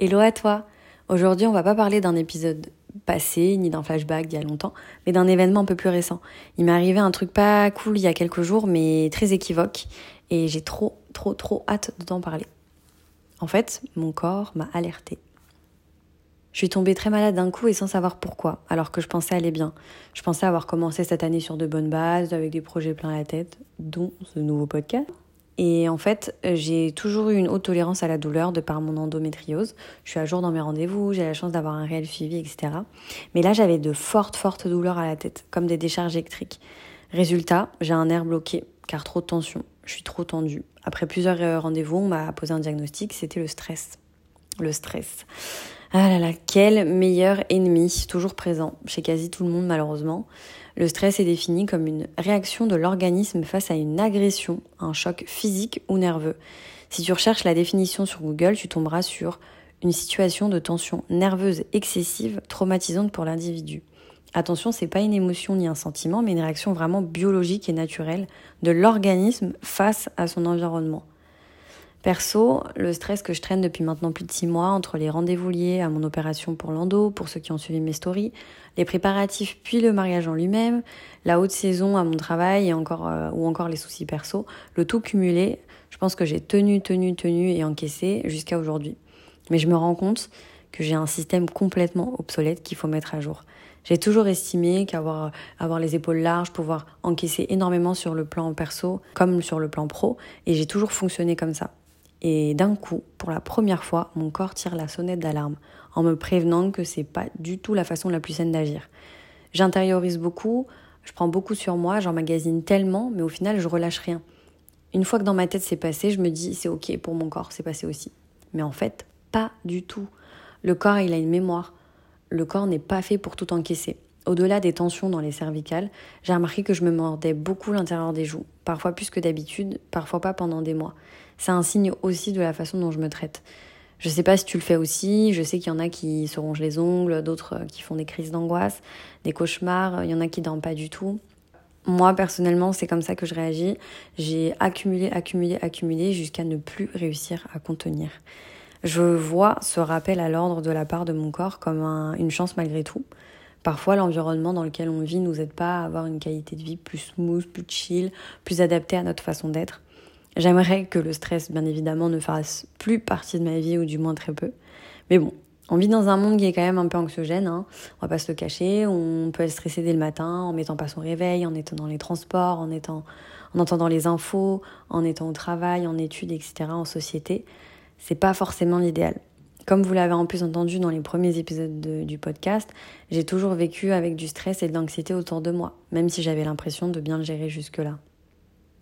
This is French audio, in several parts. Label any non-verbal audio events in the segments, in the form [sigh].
Hello à toi Aujourd'hui, on va pas parler d'un épisode passé, ni d'un flashback d'il y a longtemps, mais d'un événement un peu plus récent. Il m'est arrivé un truc pas cool il y a quelques jours, mais très équivoque, et j'ai trop, trop, trop hâte de t'en parler. En fait, mon corps m'a alerté. Je suis tombée très malade d'un coup et sans savoir pourquoi, alors que je pensais aller bien. Je pensais avoir commencé cette année sur de bonnes bases, avec des projets plein la tête, dont ce nouveau podcast. Et en fait, j'ai toujours eu une haute tolérance à la douleur de par mon endométriose. Je suis à jour dans mes rendez-vous, j'ai la chance d'avoir un réel suivi, etc. Mais là, j'avais de fortes, fortes douleurs à la tête, comme des décharges électriques. Résultat, j'ai un nerf bloqué, car trop de tension. Je suis trop tendue. Après plusieurs euh, rendez-vous, on m'a posé un diagnostic, c'était le stress. Le stress. Ah là là, quel meilleur ennemi, toujours présent chez quasi tout le monde malheureusement. Le stress est défini comme une réaction de l'organisme face à une agression, un choc physique ou nerveux. Si tu recherches la définition sur Google, tu tomberas sur une situation de tension nerveuse excessive traumatisante pour l'individu. Attention, c'est pas une émotion ni un sentiment, mais une réaction vraiment biologique et naturelle de l'organisme face à son environnement. Perso, le stress que je traîne depuis maintenant plus de six mois entre les rendez-vous liés à mon opération pour l'endo, pour ceux qui ont suivi mes stories, les préparatifs puis le mariage en lui-même, la haute saison à mon travail et encore, euh, ou encore les soucis perso, le tout cumulé, je pense que j'ai tenu, tenu, tenu et encaissé jusqu'à aujourd'hui. Mais je me rends compte que j'ai un système complètement obsolète qu'il faut mettre à jour. J'ai toujours estimé qu'avoir avoir les épaules larges, pouvoir encaisser énormément sur le plan perso comme sur le plan pro, et j'ai toujours fonctionné comme ça. Et d'un coup, pour la première fois, mon corps tire la sonnette d'alarme en me prévenant que c'est pas du tout la façon la plus saine d'agir. J'intériorise beaucoup, je prends beaucoup sur moi, j'emmagasine tellement, mais au final, je relâche rien. Une fois que dans ma tête c'est passé, je me dis c'est ok pour mon corps, c'est passé aussi. Mais en fait, pas du tout. Le corps, il a une mémoire. Le corps n'est pas fait pour tout encaisser. Au-delà des tensions dans les cervicales, j'ai remarqué que je me mordais beaucoup l'intérieur des joues, parfois plus que d'habitude, parfois pas pendant des mois. C'est un signe aussi de la façon dont je me traite. Je sais pas si tu le fais aussi, je sais qu'il y en a qui se rongent les ongles, d'autres euh, qui font des crises d'angoisse, des cauchemars, il y en a qui dorment pas du tout. Moi, personnellement, c'est comme ça que je réagis. J'ai accumulé, accumulé, accumulé jusqu'à ne plus réussir à contenir. Je vois ce rappel à l'ordre de la part de mon corps comme une chance malgré tout. Parfois, l'environnement dans lequel on vit nous aide pas à avoir une qualité de vie plus smooth, plus chill, plus adaptée à notre façon d'être. J'aimerais que le stress, bien évidemment, ne fasse plus partie de ma vie, ou du moins très peu. Mais bon, on vit dans un monde qui est quand même un peu anxiogène, hein. on va pas se le cacher, on peut être stressé dès le matin en mettant pas son réveil, en étant dans les transports, en, étant, en entendant les infos, en étant au travail, en études, etc., en société. C'est pas forcément l'idéal. Comme vous l'avez en plus entendu dans les premiers épisodes du podcast, j'ai toujours vécu avec du stress et de l'anxiété autour de moi, même si j'avais l'impression de bien le gérer jusque-là.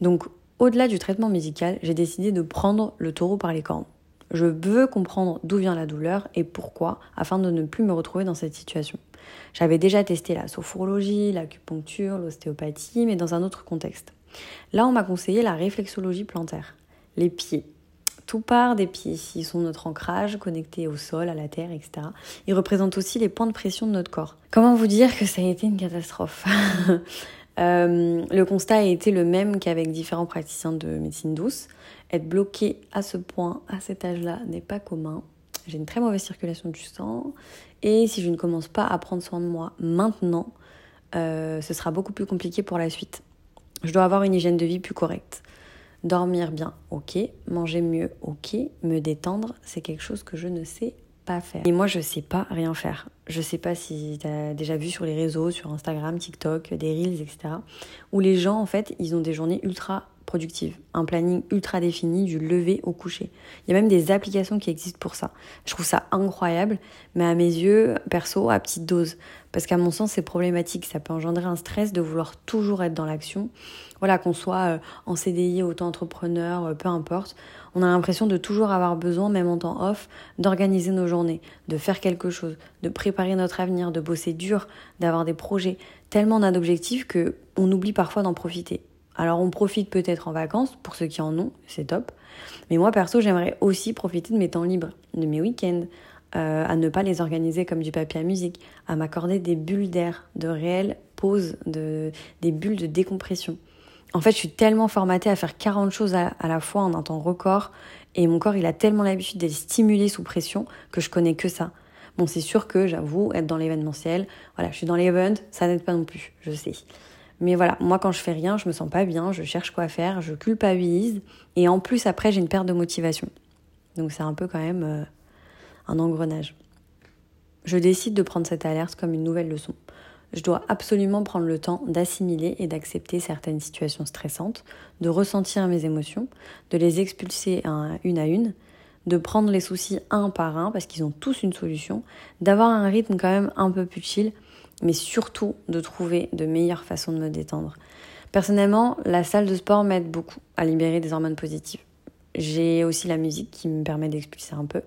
Donc, au-delà du traitement médical, j'ai décidé de prendre le taureau par les cornes. Je veux comprendre d'où vient la douleur et pourquoi, afin de ne plus me retrouver dans cette situation. J'avais déjà testé la sophrologie, l'acupuncture, l'ostéopathie, mais dans un autre contexte. Là, on m'a conseillé la réflexologie plantaire, les pieds. Tout part des pieds. Ils sont notre ancrage, connectés au sol, à la terre, etc. Ils représentent aussi les points de pression de notre corps. Comment vous dire que ça a été une catastrophe [laughs] euh, Le constat a été le même qu'avec différents praticiens de médecine douce. Être bloqué à ce point, à cet âge-là, n'est pas commun. J'ai une très mauvaise circulation du sang. Et si je ne commence pas à prendre soin de moi maintenant, euh, ce sera beaucoup plus compliqué pour la suite. Je dois avoir une hygiène de vie plus correcte. Dormir bien, ok. Manger mieux, ok. Me détendre, c'est quelque chose que je ne sais pas faire. Et moi, je sais pas rien faire. Je sais pas si tu as déjà vu sur les réseaux, sur Instagram, TikTok, des Reels, etc. Où les gens, en fait, ils ont des journées ultra productive, un planning ultra défini du lever au coucher. Il y a même des applications qui existent pour ça. Je trouve ça incroyable, mais à mes yeux, perso, à petite dose. Parce qu'à mon sens, c'est problématique. Ça peut engendrer un stress de vouloir toujours être dans l'action. Voilà, qu'on soit euh, en CDI, auto-entrepreneur, euh, peu importe. On a l'impression de toujours avoir besoin, même en temps off, d'organiser nos journées, de faire quelque chose, de préparer notre avenir, de bosser dur, d'avoir des projets. Tellement on a d'objectifs que on oublie parfois d'en profiter. Alors on profite peut-être en vacances, pour ceux qui en ont, c'est top. Mais moi perso, j'aimerais aussi profiter de mes temps libres, de mes week-ends, euh, à ne pas les organiser comme du papier à musique, à m'accorder des bulles d'air, de réelles pauses, de, des bulles de décompression. En fait, je suis tellement formatée à faire 40 choses à, la fois en un temps record Et mon corps, il a tellement l'habitude d'être stimulé sous pression que je connais que ça. Bon, c'est sûr que j'avoue, être dans l'événementiel, voilà, je suis dans l'event, ça n'aide pas non plus, je sais. Mais voilà, moi quand je fais rien, je me sens pas bien, je cherche quoi faire, je culpabilise, et en plus après j'ai une perte de motivation. Donc c'est un peu quand même euh, un engrenage. Je décide de prendre cette alerte comme une nouvelle leçon. Je dois absolument prendre le temps d'assimiler et d'accepter certaines situations stressantes, de ressentir mes émotions, de les expulser une à une, de prendre les soucis un par un parce qu'ils ont tous une solution, d'avoir un rythme quand même un peu plus chill, mais surtout de trouver de meilleures façons de me détendre. Personnellement, la salle de sport m'aide beaucoup à libérer des hormones positives. J'ai aussi la musique qui me permet d'expulser un peu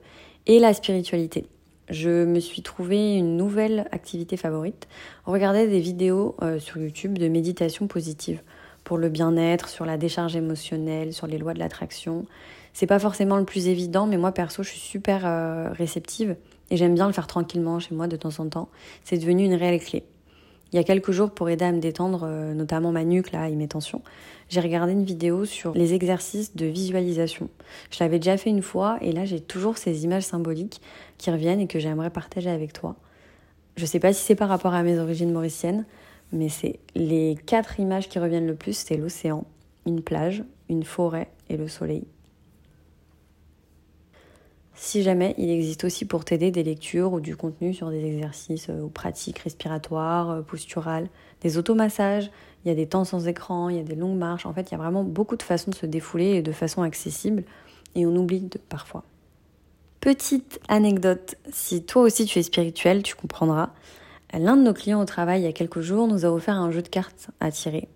et la spiritualité. Je me suis trouvé une nouvelle activité favorite, regarder des vidéos euh, sur YouTube de méditation positive pour le bien-être, sur la décharge émotionnelle, sur les lois de l'attraction. C'est pas forcément le plus évident, mais moi perso, je suis super euh, réceptive et j'aime bien le faire tranquillement chez moi de temps en temps. C'est devenu une réelle clé. Il y a quelques jours, pour aider à me détendre, euh, notamment ma nuque, là, et mes tensions, j'ai regardé une vidéo sur les exercices de visualisation. Je l'avais déjà fait une fois, et là, j'ai toujours ces images symboliques qui reviennent et que j'aimerais partager avec toi. Je sais pas si c'est par rapport à mes origines mauriciennes, mais c'est les quatre images qui reviennent le plus, c'est l'océan, une plage, une forêt et le soleil. Si jamais il existe aussi pour t'aider des lectures ou du contenu sur des exercices euh, ou pratiques respiratoires, euh, posturales, des automassages, il y a des temps sans écran, il y a des longues marches. En fait, il y a vraiment beaucoup de façons de se défouler et de façon accessible et on oublie parfois. Petite anecdote, si toi aussi tu es spirituel, tu comprendras. L'un de nos clients au travail il y a quelques jours nous a offert un jeu de cartes à tirer.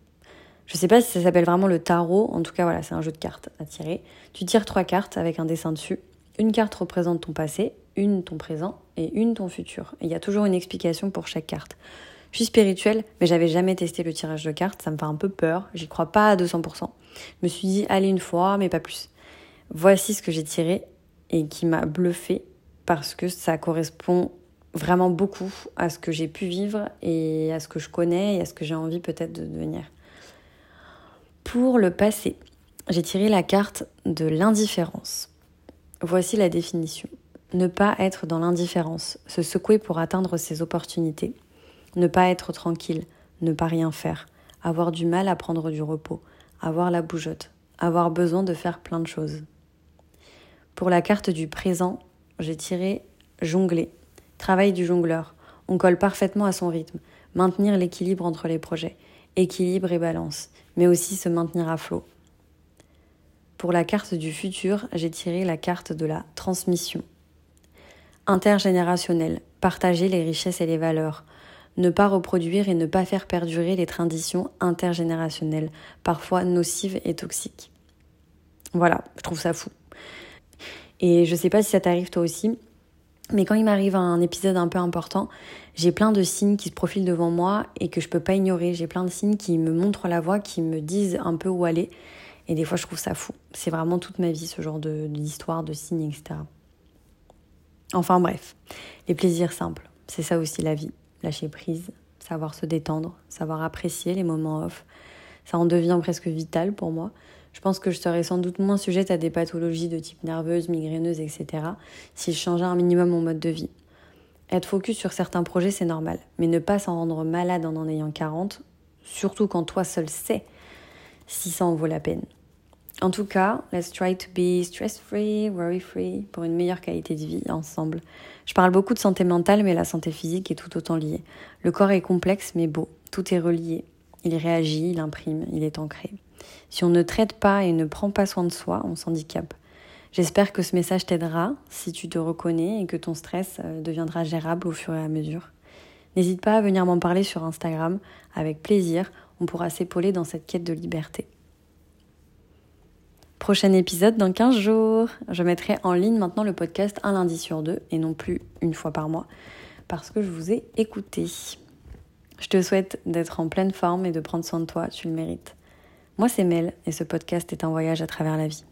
Je sais pas si ça s'appelle vraiment le tarot, en tout cas voilà, c'est un jeu de cartes à tirer. Tu tires trois cartes avec un dessin dessus une carte représente ton passé, une ton présent et une ton futur. il y a toujours une explication pour chaque carte. Je suis spirituelle, mais j'avais jamais testé le tirage de cartes, ça me fait un peu peur, j'y crois pas à 200%. Je me suis dit, allez une fois, mais pas plus. Voici ce que j'ai tiré et qui m'a bluffé parce que ça correspond vraiment beaucoup à ce que j'ai pu vivre et à ce que je connais et à ce que j'ai envie peut-être de devenir. Pour le passé, j'ai tiré la carte de l'indifférence. Voici la définition. Ne pas être dans l'indifférence, se secouer pour atteindre ses opportunités, ne pas être tranquille, ne pas rien faire, avoir du mal à prendre du repos, avoir la bougeotte, avoir besoin de faire plein de choses. Pour la carte du présent, j'ai tiré jongler, travail du jongleur. On colle parfaitement à son rythme, maintenir l'équilibre entre les projets, équilibre et balance, mais aussi se maintenir à flot. Pour la carte du futur, j'ai tiré la carte de la transmission. Intergénérationnel, partager les richesses et les valeurs. Ne pas reproduire et ne pas faire perdurer les traditions intergénérationnelles, parfois nocives et toxiques. Voilà, je trouve ça fou. Et je sais pas si ça t'arrive toi aussi, mais quand il m'arrive un épisode un peu important, j'ai plein de signes qui se profilent devant moi et que je peux pas ignorer. J'ai plein de signes qui me montrent la voie, qui me disent un peu où aller. Et des fois, je trouve ça fou. C'est vraiment toute ma vie, ce genre d'histoire, de, signes, etc. Enfin bref, les plaisirs simples, c'est ça aussi la vie. Lâcher prise, savoir se détendre, savoir apprécier les moments off. Ça en devient presque vital pour moi. Je pense que je serais sans doute moins sujette à des pathologies de type nerveuse, migraineuse, etc. si je changeais un minimum mon mode de vie. Être focus sur certains projets, c'est normal. Mais ne pas s'en rendre malade en en ayant 40, surtout quand toi seul sais si ça en vaut la peine. En tout cas, let's try to be stress-free, worry-free pour une meilleure qualité de vie ensemble. Je parle beaucoup de santé mentale, mais la santé physique est tout autant liée. Le corps est complexe mais beau, tout est relié. Il réagit, il imprime, il est ancré. Si on ne traite pas et ne prend pas soin de soi, on s'handicape. J'espère que ce message t'aidera si tu te reconnais et que ton stress euh, deviendra gérable au fur et à mesure. N'hésite pas à venir m'en parler sur Instagram, avec plaisir on pourra s'épauler dans cette quête de liberté. Prochain épisode dans 15 jours. Je mettrai en ligne maintenant le podcast un lundi sur deux et non plus une fois par mois parce que je vous ai écouté. Je te souhaite d'être en pleine forme et de prendre soin de toi, tu le mérites. Moi c'est Mel et ce podcast est un voyage à travers la vie.